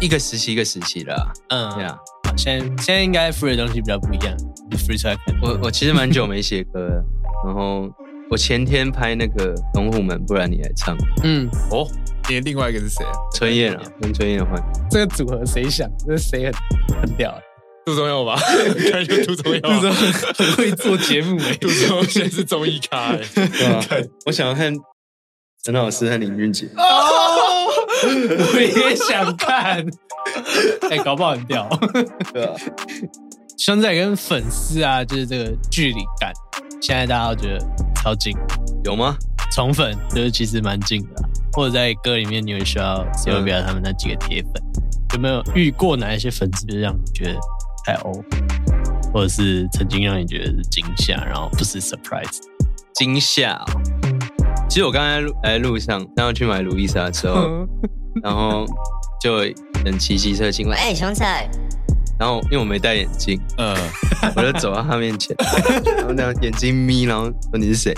一个时期一个时期的，嗯，对啊，现在现在应该 free 的东西比较不一样，你 free 出来看。我我其实蛮久没写歌了，然后我前天拍那个《龙虎门》，不然你来唱，嗯，哦，你另外一个是谁啊？春燕啊，跟春燕换。这个组合谁想？这谁很很屌？杜宗佑吧？看 就 杜宗佑，杜宗很会做节目诶，杜宗佑现在是综艺咖诶，对，我想要看。陈老师和林俊杰哦，我也想看，哎、欸，搞不好很屌。对啊，现在跟粉丝啊，就是这个距离感，现在大家都觉得超近，有吗？宠粉就是其实蛮近的，或者在歌里面你会需要 Sylvia 他们那几个铁粉，有没有遇过哪一些粉丝，就是让你觉得太欧，或者是曾经让你觉得是惊吓，然后不是 surprise，惊吓、哦。其实我刚才来路上，然后去买路易莎的时候，然后就人骑机车经过，哎，熊仔，然后因为我没戴眼镜，嗯，我就走到他面前，然后那样眼睛眯，然后说你是谁？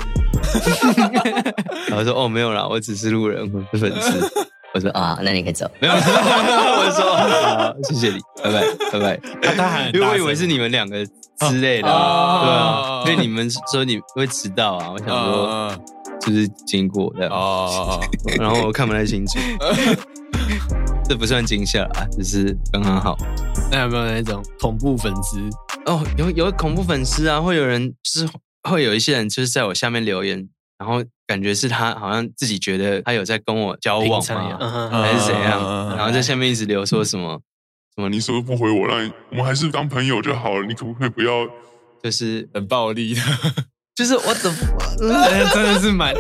然后说哦没有啦，我只是路人，我是粉丝。我说啊，那你可以走。没有，我说好，谢谢你，拜拜拜拜。他喊因为我以为是你们两个之类的，对啊，因为你们说你会迟到啊，我想说。就是经过的哦，然后我看不太清楚，这不算惊吓啊，只是刚刚好。那有没有那种恐怖粉丝？哦，有有恐怖粉丝啊，会有人就是会有一些人就是在我下面留言，然后感觉是他好像自己觉得他有在跟我交往嘛，还是怎样，然后在下面一直留说什么什么，你说不回我，那我们还是当朋友就好了，你可不可以不要就是很暴力的？就是我怎么 真的是蛮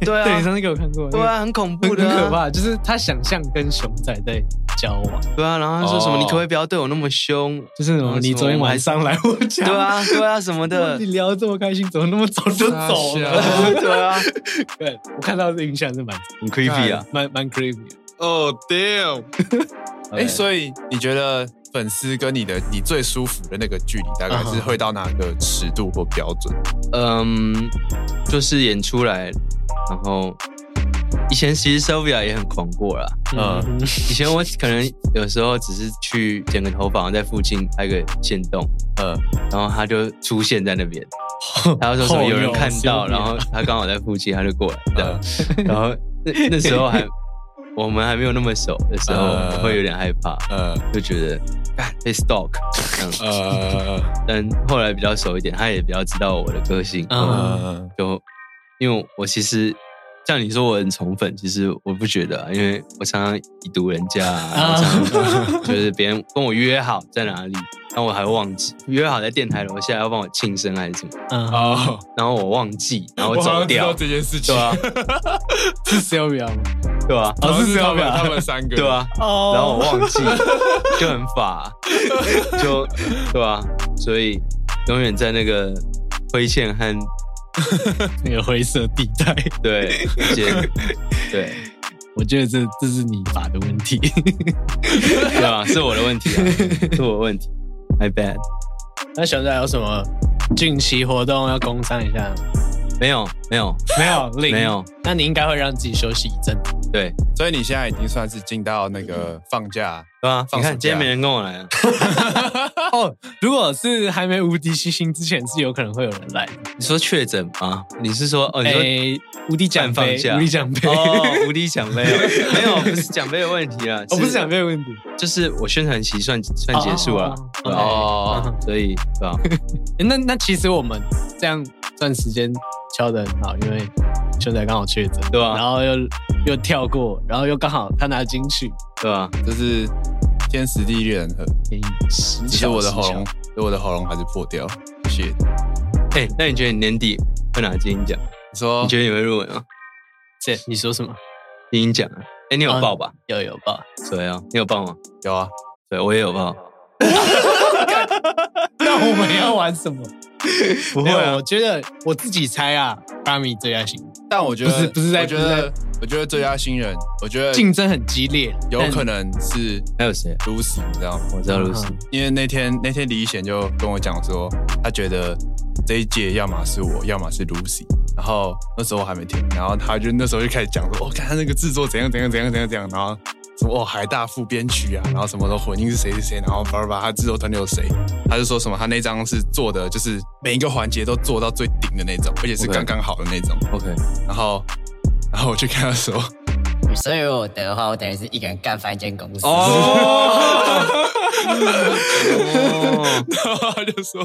对啊，对，上次给我看过，对啊，很恐怖的，很可怕。就是他想象跟熊仔在交往，对啊，然后他说什么、哦你可不可以不要对我那么凶？就是什么你昨天晚上来我家，对啊，对啊，什么的你，聊得这么开心，怎么那么早就走傻了？笑对啊，对，我看到的印象是蛮很 creepy 啊。蛮蛮 creepy 的。哦、damn！哎、所以你觉得粉丝跟你的你最舒服的那个距离，大概是会到哪个尺度或标准？嗯，就是演出来，然后以前其实 Sylvia 也很狂过啦。嗯以前我可能有时候只是去剪个头发，在附近拍个线动，嗯，然后他就出现在那边，他就说什么有人看到，然后他刚好在附近，他就过来这样。然后那那时候还我们还没有那么熟的时候，呃会有点害怕，呃。就觉得干被 stalk 这样。呃但后来比较熟一点，他也比较知道我的个性，就因为我其实像你说我很宠粉，其实我不觉得、啊，因为我常常已读人家、啊，常常 就是别人跟我约好在哪里，然后我还忘记约好在电台楼下要帮我庆生还是什么，嗯，哦，然后我忘记，然后走我好像知道掉，这件事情，对啊，是 Sylvia 吗？对啊，哦是 Sylvia 他们三个，对啊，哦。然后我忘记，就很法，就对啊，所以永远在那个亏欠和 那个灰色地带，对 对我觉得这这是你爸的问题。对啊，是我的问题啊，是我的问题，my bad。那小仔有什么近期活动要公商一下吗？没有没有没有，零没有，那你应该会让自己休息一阵。对所以你现在已经算是进到那个放假，对啊，放你看今天没人跟我来啊，哦，如果是还没无敌星星之前，是有可能会有人来。你说确诊吗？你是说哦？你说诶，无敌奖杯，办放假无敌奖杯。哦，无敌奖杯哦 没有，不是奖杯的问题啦，哦，不是奖杯的问题，就是我宣传期算算结束了哦，所以对吧？诶那那其实我们这样算时间敲得很好，因为秀仔刚好确诊，对啊然后又又跳过，然后又刚好他拿金曲，对吧？就是天时地利人和，只是我的喉咙，我的喉咙还是破掉，谢。哎，那你觉得你年底会拿金鹰奖？你说你觉得你会入围吗？这你说什么？金鹰奖啊？哎，你有报吧？有有报？对啊，你有报吗？有啊？对，我也有报。那我们要玩什么？不会啊我，觉得我自己猜啊，巴米最佳新人但我觉得不是不是在我觉得我觉得最佳新人，我觉得竞争很激烈，有可能是还有谁啊？Lucy，你知道吗？我知道露西。因为那天那天李显就跟我讲说，他觉得这一届要么是我，要么是 Lucy。然后那时候我还没听，然后他就那时候就开始讲说，我、哦、看他那个制作怎样怎样怎样怎样怎样，然后什么哦海大副编曲啊，然后什么的混音是谁是谁，然后叭叭叭他制作团队有谁，他就说什么他那张是做的就是每一个环节都做到最顶的那种，而且是刚刚好的那种。OK，然后然后我就跟他说，所以如果我得的话，我等于是一个人干翻一间公司。哦，然后他就说，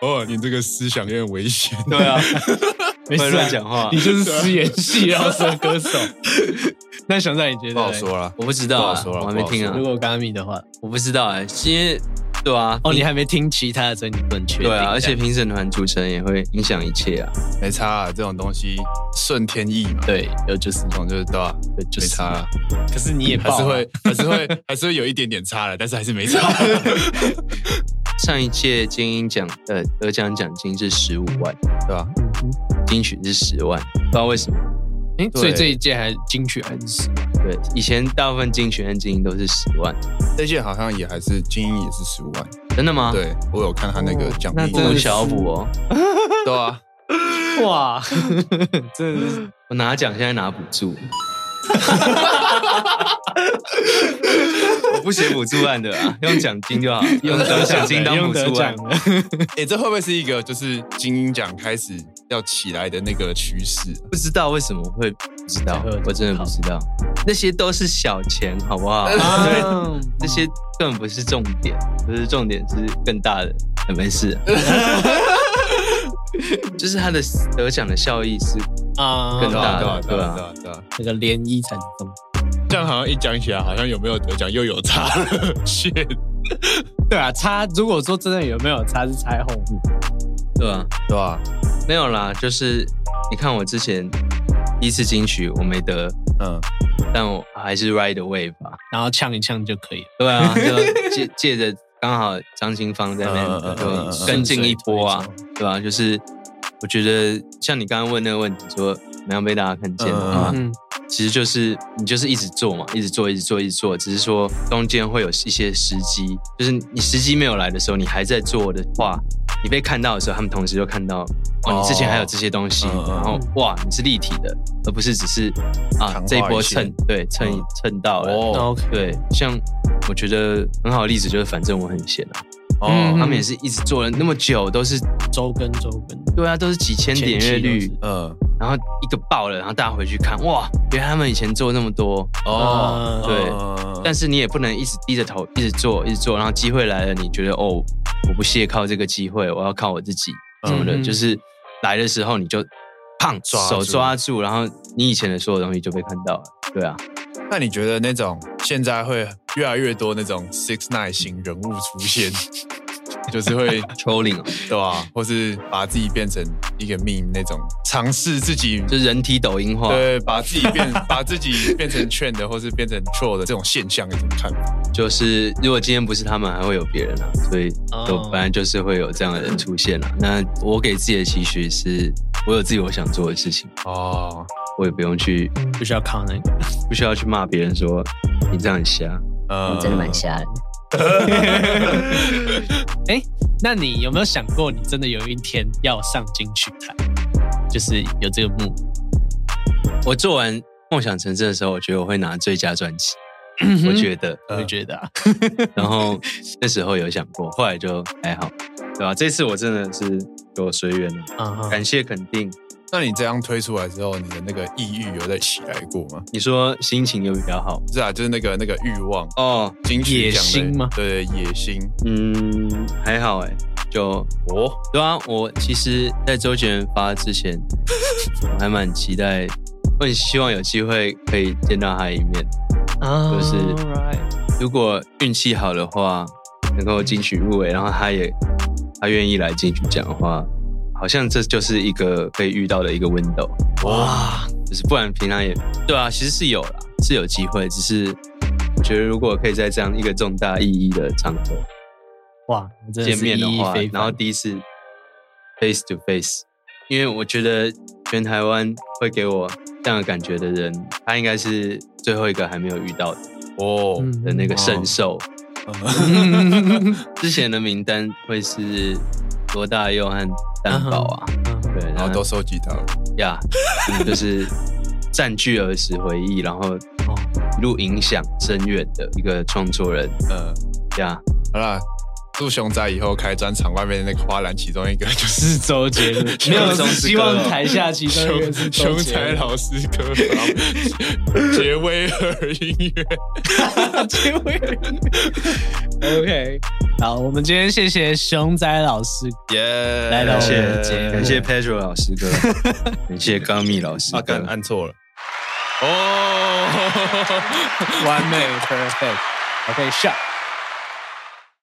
哦，你这个思想有点危险。对啊，没事乱讲话。你就是失言系饶舌歌手。那熊仔，你觉得不好说了，我不知道啊，不好说了我还没听啊。如，果嘎米的话，我不知道哎，因为对啊，哦，你还没听其他的，所以你不能确定。对啊，而且评审团组成也会影响一切啊。没差啊，这种东西顺天意嘛，对，有就是这种就是对吧？对就是没差啊，可是你也还是会还是会还是会有一点点差的，但是还是没差。上一届金鹰奖的得奖奖金是十五万，对吧？嗯哼金曲是十万，不知道为什么。诶对所以这一届还金曲还是十万？对，以前大部分进学院精英都是十万，这届好像也还是精英也是十五万，真的吗？，对我有看他那个奖励，那真的是小补哦。对啊，哇，真的是我拿奖现在拿补助，我不写补助案的啊，用奖金就好，用得奖金当补得助案。哎，这会不会是一个就是精英奖开始要起来的那个趋势？不知道为什么会不知道我真的不知道。那些都是小钱，好不好？对，啊这些根本不是重点，不是重点是更大的。呃没事，就是他的得奖的效益是啊更大的对啊，对啊，对啊对啊，对啊。那个涟漪产生。这样好像一讲起来，好像有没有得奖又有差了。shit，对啊，差如果说真的有没有差，是差在后面。对啊？对啊？没有啦，就是你看我之前第一次金曲我没得，嗯，但我还是 Ride the Wave 吧。然后呛一呛就可以了。对啊，就借 借着刚好张清芳在那边就跟进一波啊，对吧？就是我觉得像你刚刚问那个问题，说怎么样被大家看见啊？嗯其实就是你就是一直做嘛，一直做，一直做，一直做。只是说中间会有一些时机，就是你时机没有来的时候，你还在做的话，你被看到的时候，他们同时就看到哦，你之前还有这些东西，然后哇，你是立体的，而不是只是啊这一波蹭，对蹭蹭到了。哦，对，像我觉得很好的例子就是，反正我很闲啊。哦，他们也是一直做了那么久，都是周更周更，对啊，都是几千点阅率，嗯。然后一个爆了，然后大家回去看，哇，原来他们以前做那么多哦，对。但是你也不能一直低着头，一直做，一直做。然后机会来了，你觉得哦，我不屑靠这个机会，我要靠我自己什么的。就是来的时候你就胖抓手抓住，然后你以前的所有东西就被看到了。对啊。那你觉得那种现在会越来越多那种 six nine 型人物出现？就是会 trolling，对吧？或是把自己变成一个 meme 那种，尝试自己就是人体抖音化，对，把自己变，把自己变成 trend 或是变成 troll 的这种现象，你怎么看？就是如果今天不是他们，还会有别人啊，所以都本来就是会有这样的人出现了。那我给自己的期许是，我有自己我想做的事情哦，我也不用去，不需要靠那个，不需要去骂别人说你这样很瞎，嗯，真的蛮瞎的。哎，那你有没有想过，你真的有一天要上金曲台？就是有这个梦。我做完梦想成真的时候，我觉得我会拿最佳专辑。我觉得，我觉得啊。然后那时候有想过，后来就还好，对吧？这次我真的是给我随缘了，感谢肯定。那你这样推出来之后，你的那个抑郁有再起来过吗？你说心情有比较好？是啊，就是那个那个欲望哦，金曲野心吗？对，野心。嗯，还好哎，就哦，对啊，我其实，在周杰伦发之前，我还蛮期待，我很希望有机会可以见到他一面。啊，就是如果运气好的话，能够金曲入围，然后他也他愿意来金曲奖的话。好像这就是一个可以遇到的一个 window 哇，就是不然平常也对啊，其实是有啦，是有机会，只是我觉得如果可以在这样一个重大意义的场合哇见面的话，然后第一次 face to face，因为我觉得全台湾会给我这样的感觉的人，他应该是最后一个还没有遇到的哦。的那个圣兽，之前的名单会是罗大佑和。担保啊，对，然后都收集到了。呀，就是占据儿时回忆，然后一路影响深远的一个创作人，呃，呀，好啦，祝熊仔以后开专场，外面那个花篮其中一个就是周杰伦，没有希望台下其中一个是熊仔老师歌，杰威尔音乐，杰威尔音乐，OK。好，我们今天谢谢熊仔老师耶，来到我们的节目，感谢 Pedro 老师哥，感谢刚密老师哥，刚按错了，哦，完美，perfect，OK，shot。